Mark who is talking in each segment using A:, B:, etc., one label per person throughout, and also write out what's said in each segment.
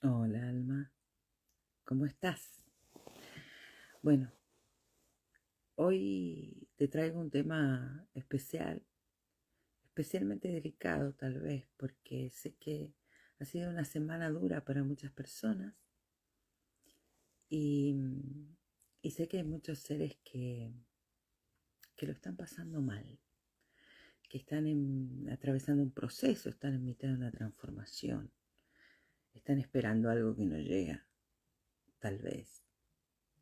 A: Hola, Alma. ¿Cómo estás? Bueno, hoy te traigo un tema especial, especialmente delicado tal vez, porque sé que ha sido una semana dura para muchas personas y, y sé que hay muchos seres que, que lo están pasando mal, que están atravesando un proceso, están en mitad de una transformación, están esperando algo que no llega, tal vez,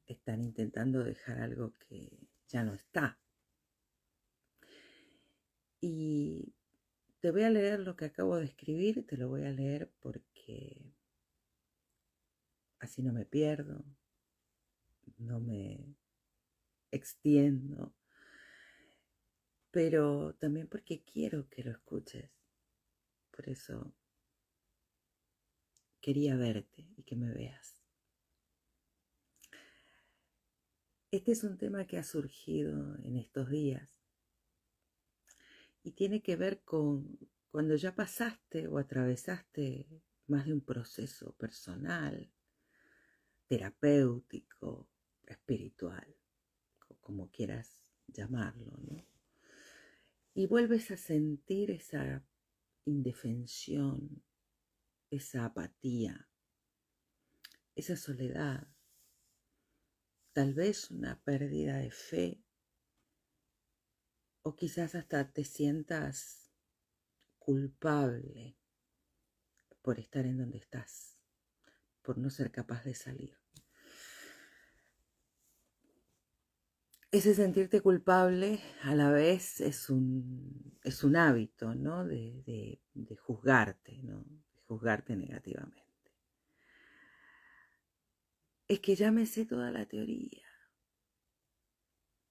A: están intentando dejar algo que ya no está. Y te voy a leer lo que acabo de escribir, te lo voy a leer porque así no me pierdo, no me extiendo, pero también porque quiero que lo escuches. Por eso quería verte y que me veas. Este es un tema que ha surgido en estos días y tiene que ver con cuando ya pasaste o atravesaste más de un proceso personal, terapéutico, espiritual, como quieras llamarlo, ¿no? Y vuelves a sentir esa indefensión, esa apatía, esa soledad, tal vez una pérdida de fe o quizás hasta te sientas culpable por estar en donde estás, por no ser capaz de salir. Ese sentirte culpable a la vez es un, es un hábito, ¿no? De, de, de juzgarte, ¿no? Juzgarte negativamente. Es que ya me sé toda la teoría,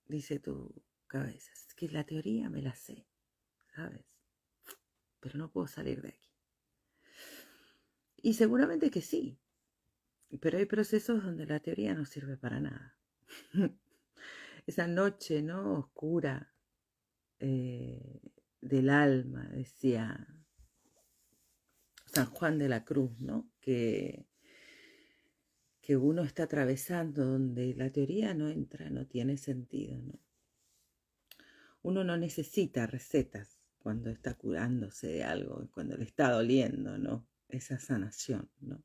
A: dice tu cabeza. Es que la teoría me la sé, ¿sabes? Pero no puedo salir de aquí. Y seguramente que sí, pero hay procesos donde la teoría no sirve para nada. Esa noche, ¿no? Oscura eh, del alma, decía San Juan de la Cruz, ¿no? Que, que uno está atravesando donde la teoría no entra, no tiene sentido, ¿no? Uno no necesita recetas cuando está curándose de algo, cuando le está doliendo, ¿no? Esa sanación, ¿no?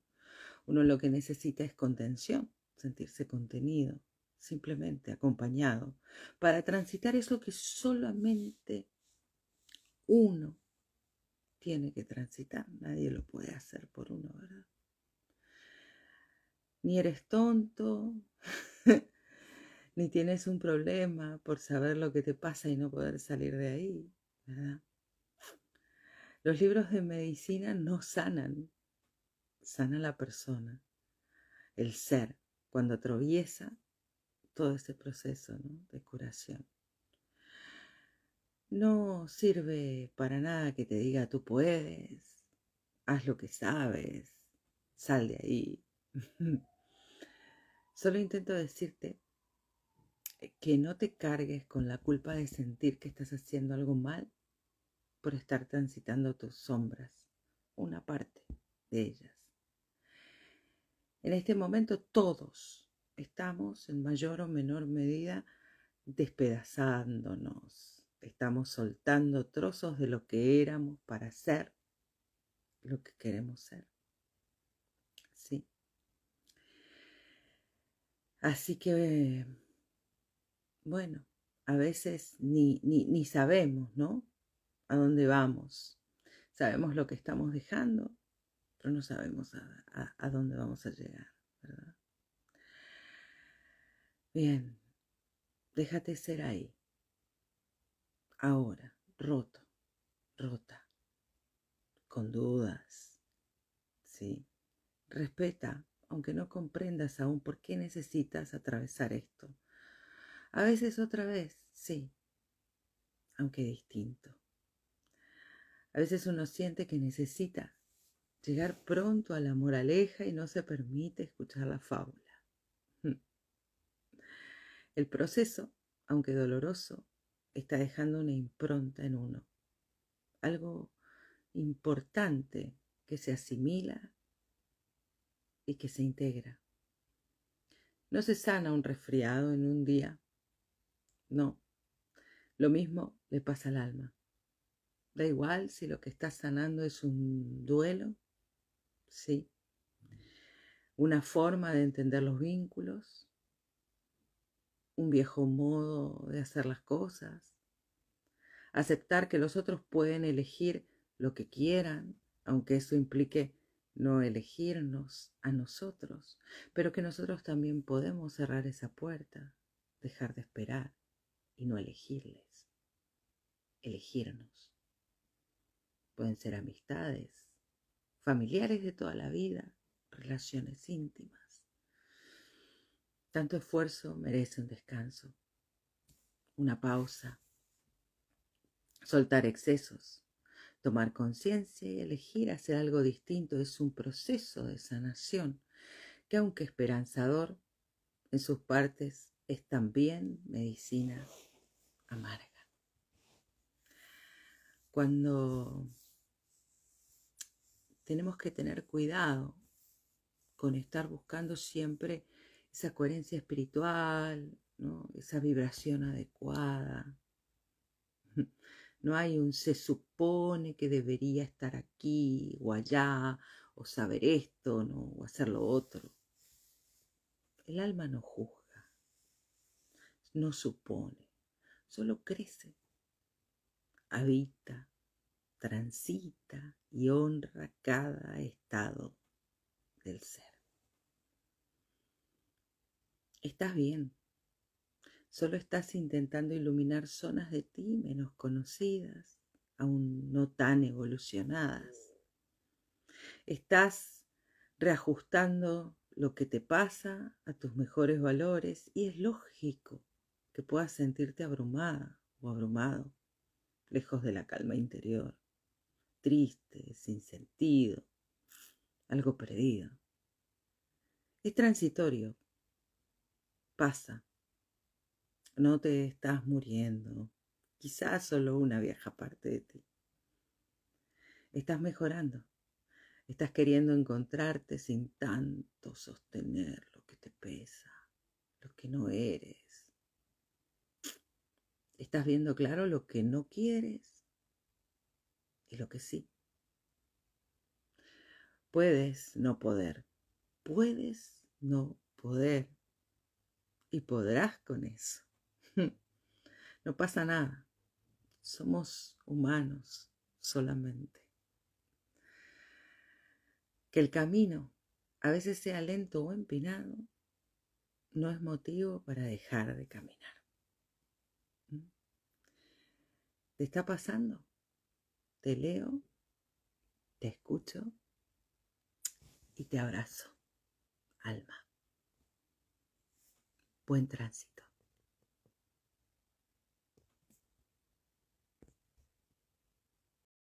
A: Uno lo que necesita es contención, sentirse contenido, simplemente acompañado, para transitar eso que solamente uno tiene que transitar. Nadie lo puede hacer por uno, ¿verdad? Ni eres tonto, ni tienes un problema por saber lo que te pasa y no poder salir de ahí, ¿verdad? Los libros de medicina no sanan, sana la persona, el ser, cuando atraviesa todo ese proceso de curación. No sirve para nada que te diga tú puedes, haz lo que sabes, sal de ahí. Solo intento decirte que no te cargues con la culpa de sentir que estás haciendo algo mal por estar transitando tus sombras, una parte de ellas. En este momento todos estamos en mayor o menor medida despedazándonos, estamos soltando trozos de lo que éramos para ser lo que queremos ser. Sí. Así que, bueno, a veces ni, ni, ni sabemos, ¿no? A dónde vamos. Sabemos lo que estamos dejando, pero no sabemos a, a, a dónde vamos a llegar, ¿verdad? Bien, déjate ser ahí. Ahora, roto, rota, con dudas, ¿sí? Respeta, aunque no comprendas aún por qué necesitas atravesar esto. A veces otra vez, sí, aunque distinto. A veces uno siente que necesita llegar pronto a la moraleja y no se permite escuchar la fábula. El proceso, aunque doloroso, está dejando una impronta en uno, algo importante que se asimila y que se integra. No se sana un resfriado en un día. No. Lo mismo le pasa al alma. Da igual si lo que está sanando es un duelo, sí. Una forma de entender los vínculos, un viejo modo de hacer las cosas, aceptar que los otros pueden elegir lo que quieran, aunque eso implique no elegirnos a nosotros, pero que nosotros también podemos cerrar esa puerta, dejar de esperar y no elegirles, elegirnos. Pueden ser amistades, familiares de toda la vida, relaciones íntimas. Tanto esfuerzo merece un descanso, una pausa, soltar excesos, tomar conciencia y elegir hacer algo distinto es un proceso de sanación que aunque esperanzador, en sus partes es también medicina amarga. Cuando tenemos que tener cuidado con estar buscando siempre esa coherencia espiritual, esa vibración adecuada. No hay un se supone que debería estar aquí o allá, o saber esto, ¿no? o hacer lo otro. El alma no juzga, no supone, solo crece, habita, transita y honra cada estado del ser. Estás bien. Solo estás intentando iluminar zonas de ti menos conocidas, aún no tan evolucionadas. Estás reajustando lo que te pasa a tus mejores valores y es lógico que puedas sentirte abrumada o abrumado, lejos de la calma interior, triste, sin sentido, algo perdido. Es transitorio, pasa. No te estás muriendo. Quizás solo una vieja parte de ti. Estás mejorando. Estás queriendo encontrarte sin tanto sostener lo que te pesa, lo que no eres. Estás viendo claro lo que no quieres y lo que sí. Puedes no poder. Puedes no poder y podrás con eso. No pasa nada. Somos humanos solamente. Que el camino a veces sea lento o empinado no es motivo para dejar de caminar. ¿Mm? ¿Te está pasando? Te leo, te escucho y te abrazo, alma. Buen tránsito.